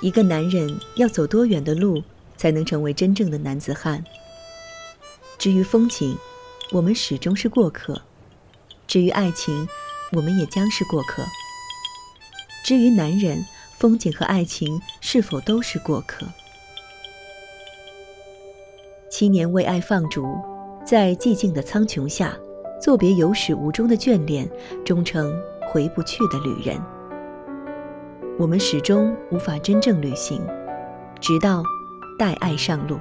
一个男人要走多远的路才能成为真正的男子汉？至于风景，我们始终是过客；至于爱情，我们也将是过客。至于男人，风景和爱情是否都是过客？七年为爱放逐，在寂静的苍穹下，作别有始无终的眷恋，终成回不去的旅人。我们始终无法真正旅行，直到带爱上路。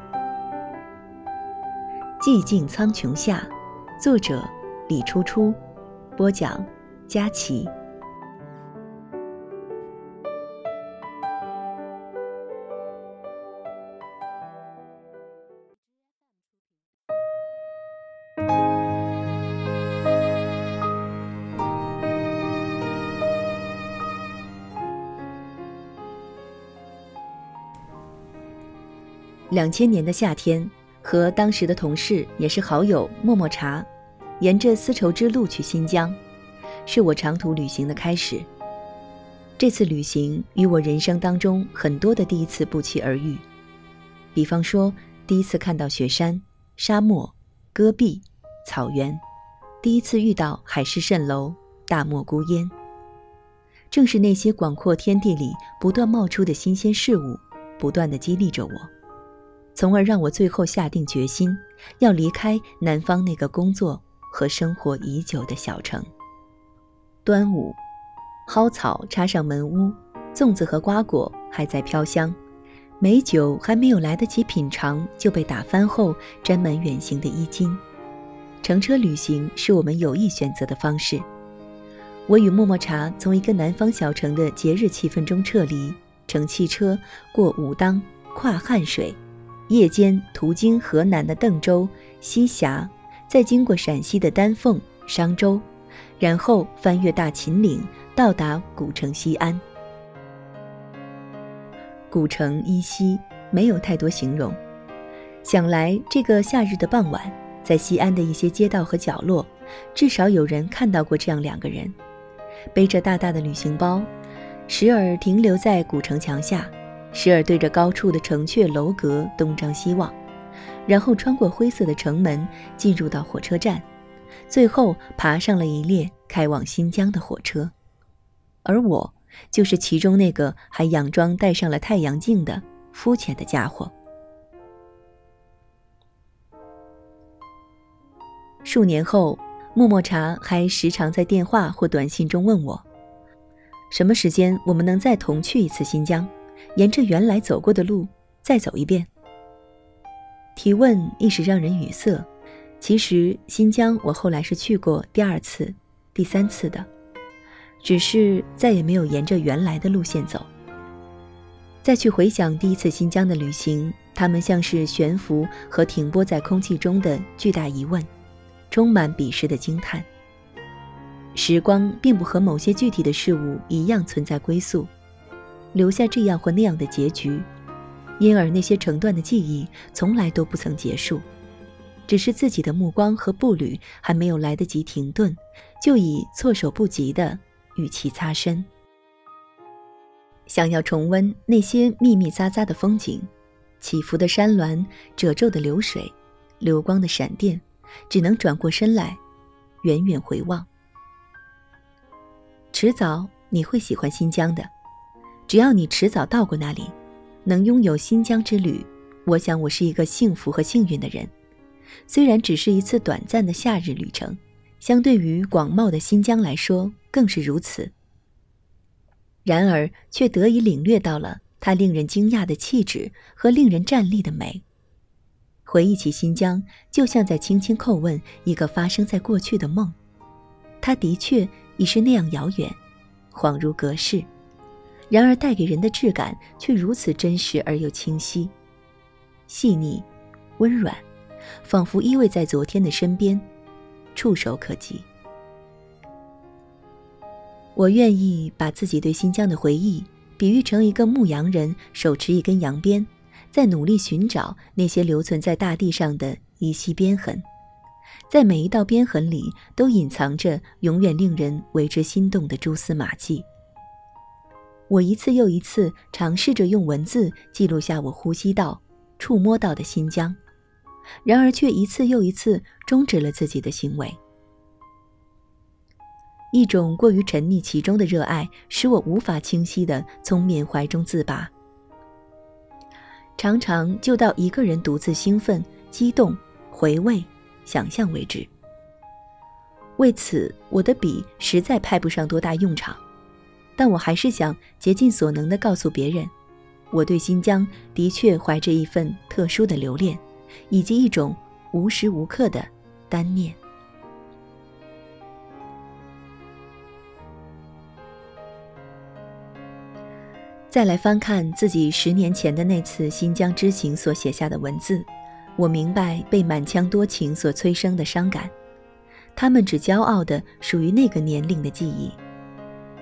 寂静苍穹下，作者李初初，播讲佳琪。两千年的夏天，和当时的同事也是好友默默茶，沿着丝绸之路去新疆，是我长途旅行的开始。这次旅行与我人生当中很多的第一次不期而遇，比方说第一次看到雪山、沙漠、戈壁、草原，第一次遇到海市蜃楼、大漠孤烟。正是那些广阔天地里不断冒出的新鲜事物，不断的激励着我。从而让我最后下定决心，要离开南方那个工作和生活已久的小城。端午，蒿草插上门屋，粽子和瓜果还在飘香，美酒还没有来得及品尝就被打翻后沾满远行的衣襟。乘车旅行是我们有意选择的方式。我与默默茶从一个南方小城的节日气氛中撤离，乘汽车过武当，跨汉水。夜间途经河南的邓州、西峡，再经过陕西的丹凤、商州，然后翻越大秦岭，到达古城西安。古城依稀没有太多形容，想来这个夏日的傍晚，在西安的一些街道和角落，至少有人看到过这样两个人，背着大大的旅行包，时而停留在古城墙下。时而对着高处的城阙楼阁东张西望，然后穿过灰色的城门，进入到火车站，最后爬上了一列开往新疆的火车。而我，就是其中那个还佯装戴上了太阳镜的肤浅的家伙。数年后，默默茶还时常在电话或短信中问我：什么时间我们能再同去一次新疆？沿着原来走过的路再走一遍。提问一时让人语塞。其实新疆我后来是去过第二次、第三次的，只是再也没有沿着原来的路线走。再去回想第一次新疆的旅行，它们像是悬浮和停泊在空气中的巨大疑问，充满彼时的惊叹。时光并不和某些具体的事物一样存在归宿。留下这样或那样的结局，因而那些成段的记忆从来都不曾结束，只是自己的目光和步履还没有来得及停顿，就已措手不及地与其擦身。想要重温那些密密匝匝的风景，起伏的山峦、褶皱的流水、流光的闪电，只能转过身来，远远回望。迟早你会喜欢新疆的。只要你迟早到过那里，能拥有新疆之旅，我想我是一个幸福和幸运的人。虽然只是一次短暂的夏日旅程，相对于广袤的新疆来说更是如此。然而，却得以领略到了它令人惊讶的气质和令人站立的美。回忆起新疆，就像在轻轻叩问一个发生在过去的梦。它的确已是那样遥远，恍如隔世。然而，带给人的质感却如此真实而又清晰、细腻、温软，仿佛依偎在昨天的身边，触手可及。我愿意把自己对新疆的回忆比喻成一个牧羊人手持一根羊鞭，在努力寻找那些留存在大地上的依稀边痕，在每一道边痕里都隐藏着永远令人为之心动的蛛丝马迹。我一次又一次尝试着用文字记录下我呼吸到、触摸到的新疆，然而却一次又一次终止了自己的行为。一种过于沉溺其中的热爱，使我无法清晰地从缅怀中自拔，常常就到一个人独自兴奋、激动、回味、想象为止。为此，我的笔实在派不上多大用场。但我还是想竭尽所能地告诉别人，我对新疆的确怀着一份特殊的留恋，以及一种无时无刻的单念。再来翻看自己十年前的那次新疆之行所写下的文字，我明白被满腔多情所催生的伤感，他们只骄傲的属于那个年龄的记忆。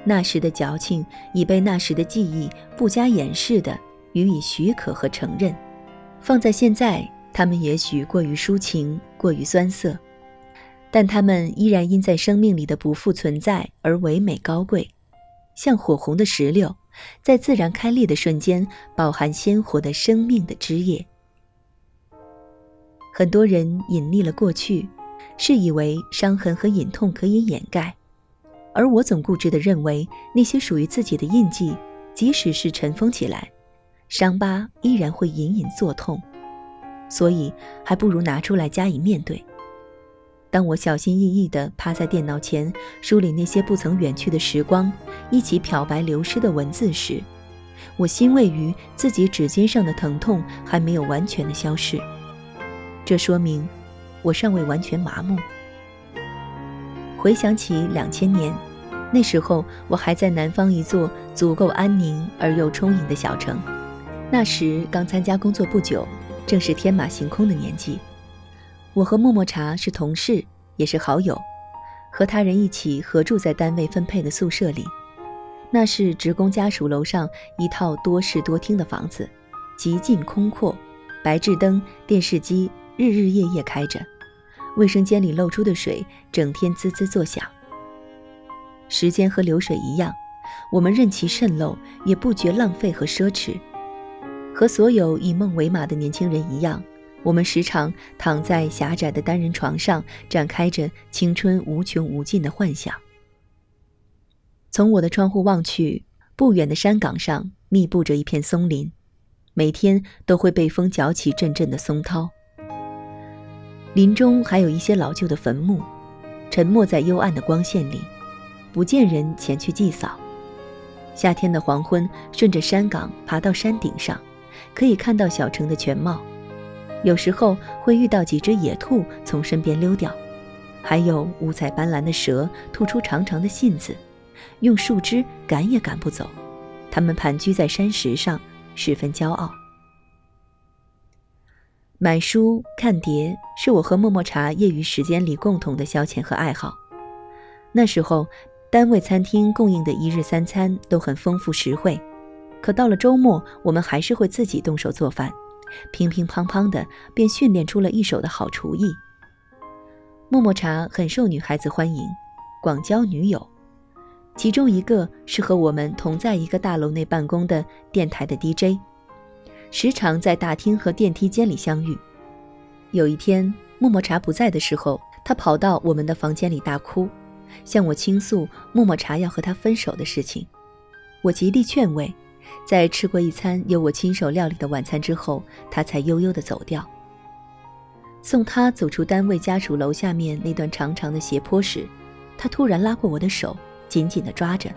那时的矫情已被那时的记忆不加掩饰地予以许可和承认，放在现在，他们也许过于抒情，过于酸涩，但他们依然因在生命里的不复存在而唯美高贵，像火红的石榴，在自然开裂的瞬间，饱含鲜活的生命的枝叶。很多人隐匿了过去，是以为伤痕和隐痛可以掩盖。而我总固执地认为，那些属于自己的印记，即使是尘封起来，伤疤依然会隐隐作痛，所以还不如拿出来加以面对。当我小心翼翼地趴在电脑前梳理那些不曾远去的时光，一起漂白流失的文字时，我欣慰于自己指尖上的疼痛还没有完全的消逝，这说明我尚未完全麻木。回想起两千年，那时候我还在南方一座足够安宁而又充盈的小城。那时刚参加工作不久，正是天马行空的年纪。我和默默茶是同事，也是好友，和他人一起合住在单位分配的宿舍里。那是职工家属楼上一套多室多厅的房子，极尽空阔，白炽灯、电视机日日夜夜开着。卫生间里漏出的水整天滋滋作响。时间和流水一样，我们任其渗漏，也不觉浪费和奢侈。和所有以梦为马的年轻人一样，我们时常躺在狭窄的单人床上，展开着青春无穷无尽的幻想。从我的窗户望去，不远的山岗上密布着一片松林，每天都会被风搅起阵阵的松涛。林中还有一些老旧的坟墓，沉没在幽暗的光线里，不见人前去祭扫。夏天的黄昏，顺着山岗爬到山顶上，可以看到小城的全貌。有时候会遇到几只野兔从身边溜掉，还有五彩斑斓的蛇吐出长长的信子，用树枝赶也赶不走。它们盘踞在山石上，十分骄傲。买书看碟是我和默默茶业余时间里共同的消遣和爱好。那时候，单位餐厅供应的一日三餐都很丰富实惠，可到了周末，我们还是会自己动手做饭，乒乒乓乓的便训练出了一手的好厨艺。默默茶很受女孩子欢迎，广交女友，其中一个是和我们同在一个大楼内办公的电台的 DJ。时常在大厅和电梯间里相遇。有一天，默默茶不在的时候，他跑到我们的房间里大哭，向我倾诉默默茶要和他分手的事情。我极力劝慰，在吃过一餐由我亲手料理的晚餐之后，他才悠悠地走掉。送他走出单位家属楼下面那段长长的斜坡时，他突然拉过我的手，紧紧地抓着。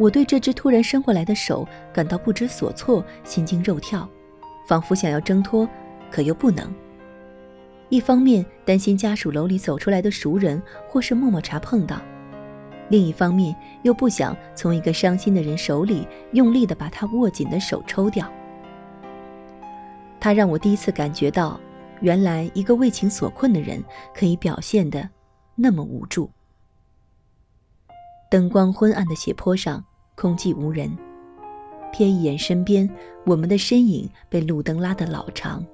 我对这只突然伸过来的手感到不知所措，心惊肉跳，仿佛想要挣脱，可又不能。一方面担心家属楼里走出来的熟人或是默默茶碰到，另一方面又不想从一个伤心的人手里用力地把他握紧的手抽掉。他让我第一次感觉到，原来一个为情所困的人可以表现的那么无助。灯光昏暗的斜坡上。空寂无人，瞥一眼身边，我们的身影被路灯拉得老长。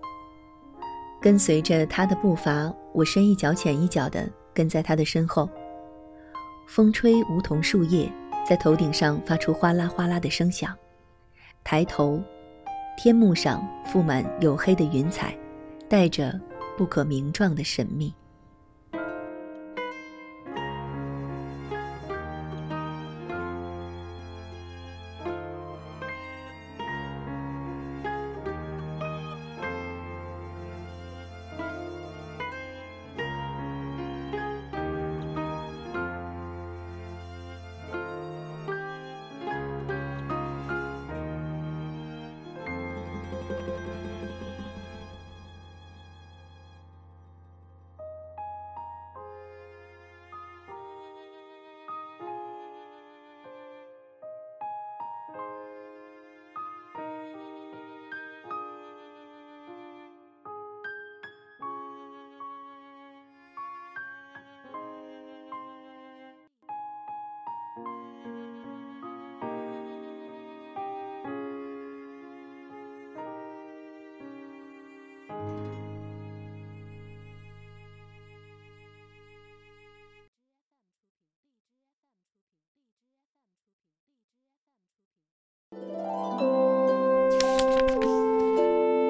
跟随着他的步伐，我深一脚浅一脚的跟在他的身后。风吹梧桐树叶，在头顶上发出哗啦哗啦的声响。抬头，天幕上覆满黝黑的云彩，带着不可名状的神秘。